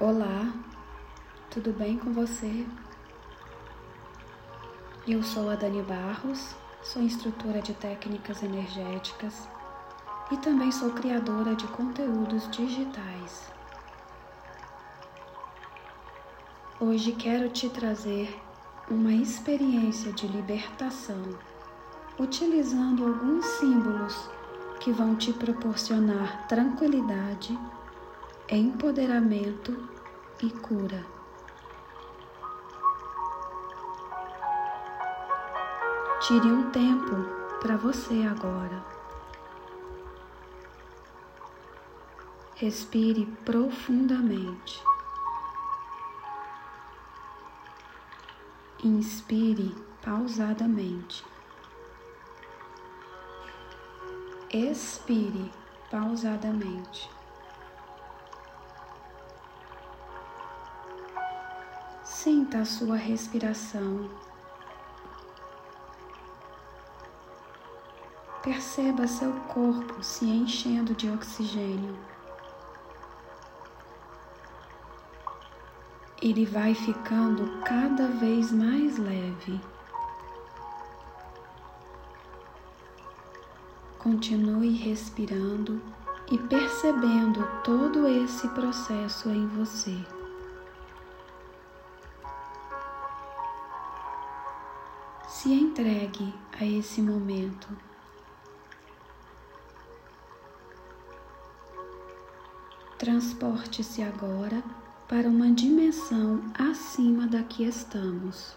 Olá, tudo bem com você? Eu sou a Dani Barros, sou instrutora de técnicas energéticas e também sou criadora de conteúdos digitais. Hoje quero te trazer uma experiência de libertação utilizando alguns símbolos que vão te proporcionar tranquilidade empoderamento e cura. Tire um tempo para você agora. Respire profundamente. Inspire pausadamente. Expire pausadamente. Sinta a sua respiração. Perceba seu corpo se enchendo de oxigênio. Ele vai ficando cada vez mais leve. Continue respirando e percebendo todo esse processo em você. Entregue a esse momento. Transporte-se agora para uma dimensão acima da que estamos.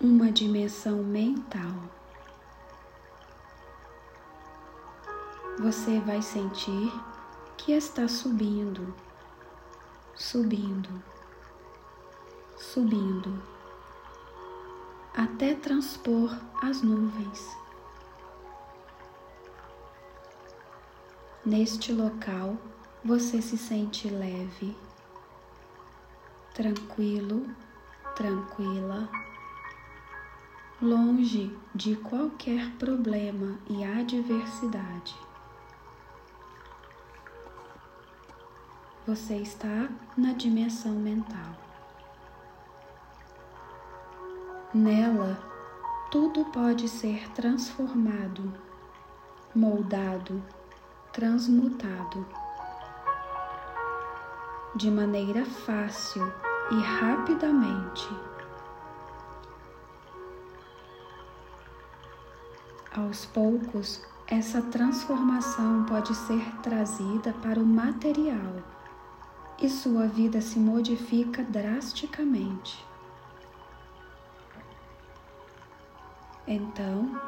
Uma dimensão mental. Você vai sentir que está subindo, subindo subindo até transpor as nuvens. Neste local você se sente leve, tranquilo, tranquila, longe de qualquer problema e adversidade. Você está na dimensão mental. Nela, tudo pode ser transformado, moldado, transmutado de maneira fácil e rapidamente. Aos poucos, essa transformação pode ser trazida para o material e sua vida se modifica drasticamente. Então,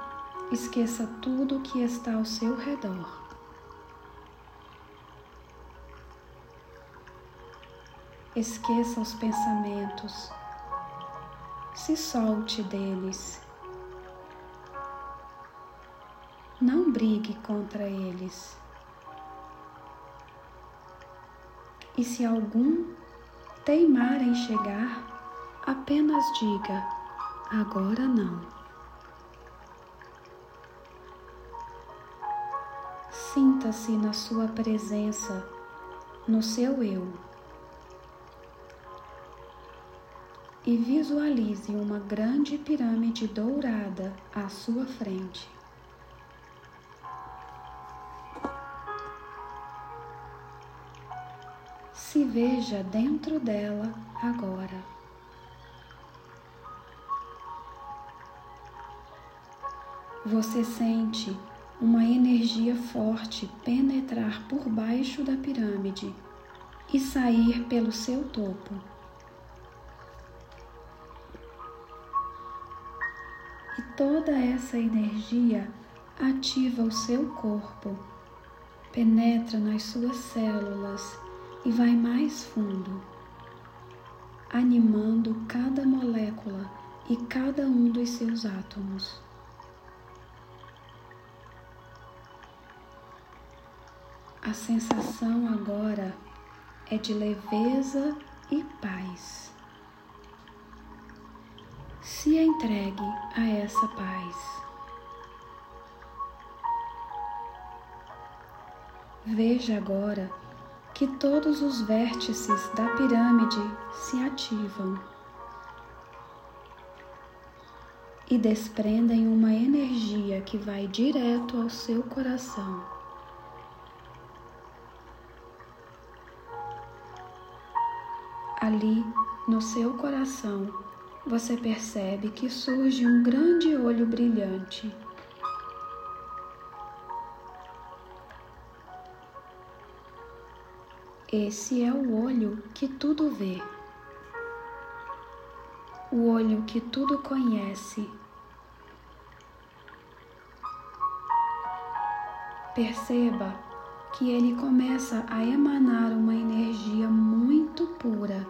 esqueça tudo o que está ao seu redor. Esqueça os pensamentos, se solte deles. Não brigue contra eles. E se algum teimar em chegar, apenas diga: agora não. Sinta-se na sua presença, no seu eu. E visualize uma grande pirâmide dourada à sua frente. Se veja dentro dela agora. Você sente uma energia forte penetrar por baixo da pirâmide e sair pelo seu topo. E toda essa energia ativa o seu corpo, penetra nas suas células e vai mais fundo, animando cada molécula e cada um dos seus átomos. A sensação agora é de leveza e paz. Se entregue a essa paz. Veja agora que todos os vértices da pirâmide se ativam e desprendem uma energia que vai direto ao seu coração. Ali, no seu coração, você percebe que surge um grande olho brilhante. Esse é o olho que tudo vê, o olho que tudo conhece. Perceba que ele começa a emanar uma energia muito pura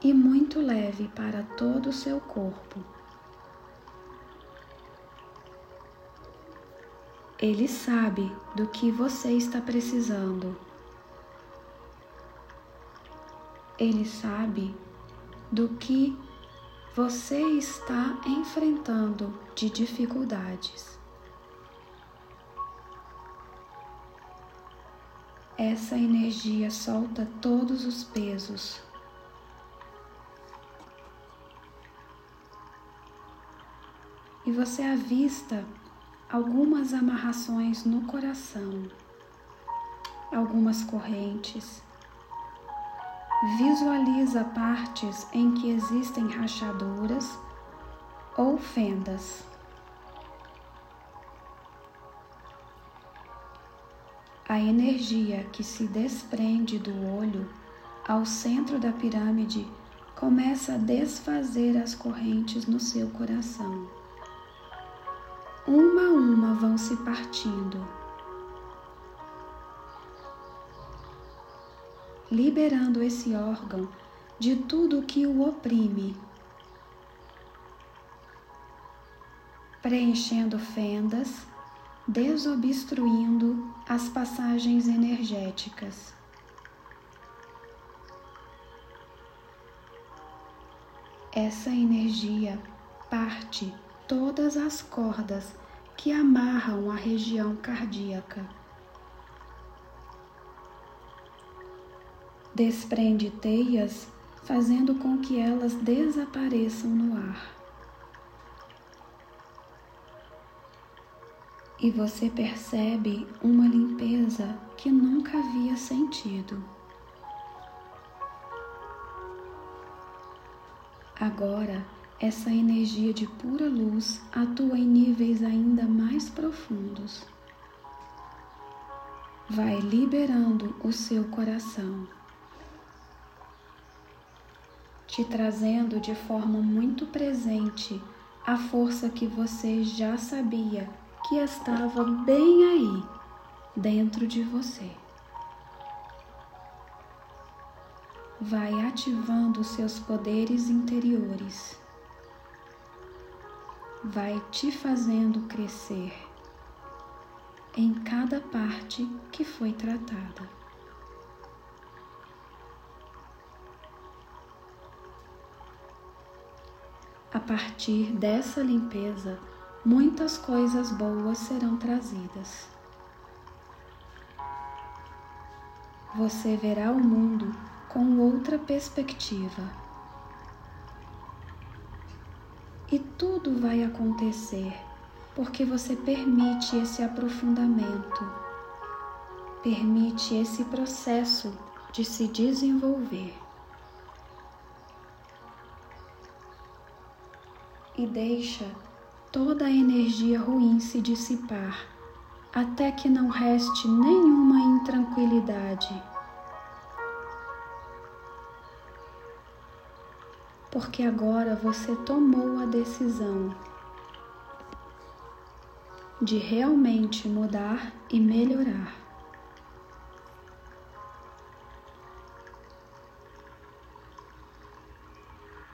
e muito leve para todo o seu corpo. Ele sabe do que você está precisando. Ele sabe do que você está enfrentando de dificuldades. Essa energia solta todos os pesos. E você avista algumas amarrações no coração, algumas correntes Visualiza partes em que existem rachaduras ou fendas. A energia que se desprende do olho ao centro da pirâmide começa a desfazer as correntes no seu coração. Uma a uma vão se partindo liberando esse órgão de tudo que o oprime, preenchendo fendas, desobstruindo as passagens energéticas. Essa energia parte todas as cordas que amarram a região cardíaca. desprende teias, fazendo com que elas desapareçam no ar. E você percebe uma limpeza que nunca havia sentido. Agora, essa energia de pura luz atua em níveis ainda mais profundos. Vai liberando o seu coração te trazendo de forma muito presente a força que você já sabia que estava bem aí dentro de você. Vai ativando seus poderes interiores, vai te fazendo crescer em cada parte que foi tratada. A partir dessa limpeza, muitas coisas boas serão trazidas. Você verá o mundo com outra perspectiva. Tudo vai acontecer porque você permite esse aprofundamento, permite esse processo de se desenvolver. e deixa toda a energia ruim se dissipar, até que não reste nenhuma intranquilidade. Porque agora você tomou a decisão de realmente mudar e melhorar.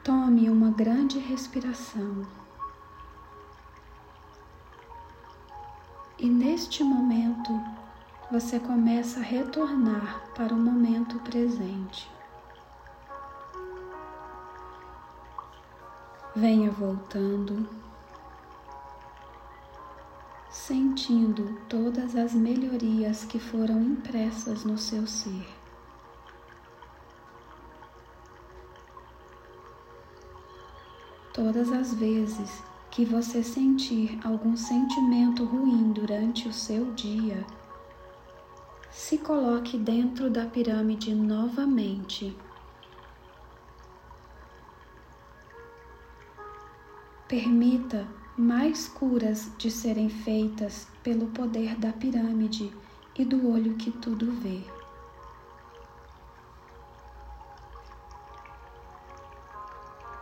Tome uma grande respiração. E neste momento, você começa a retornar para o momento presente. Venha voltando, sentindo todas as melhorias que foram impressas no seu ser. Todas as vezes que você sentir algum sentimento ruim durante o seu dia, se coloque dentro da pirâmide novamente. Permita mais curas de serem feitas pelo poder da pirâmide e do olho que tudo vê.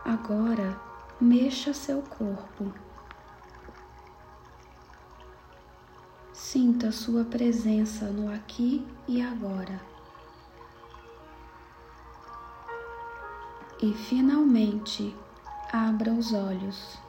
Agora, mexa seu corpo. Sinta sua presença no aqui e agora. E finalmente, abra os olhos.